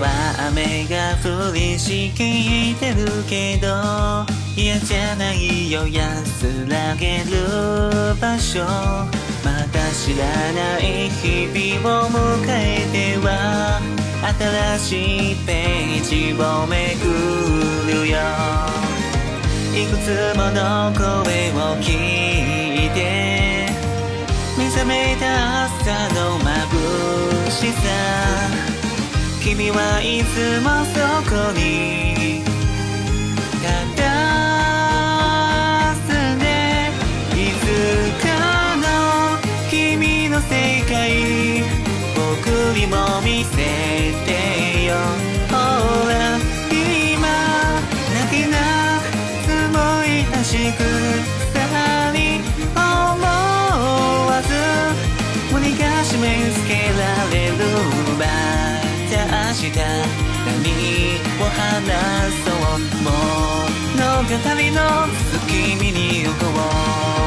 は雨が降りしきってるけど嫌じゃないよ安らげる場所。また知らない日々を迎えては新しいページをめくるよ。いくつもの声を聞いて目覚めた朝の眩しさ。君はいつもそこに。たすね。いつかの君の世界僕にも見せした明日何を話そう物語の月見に行こう。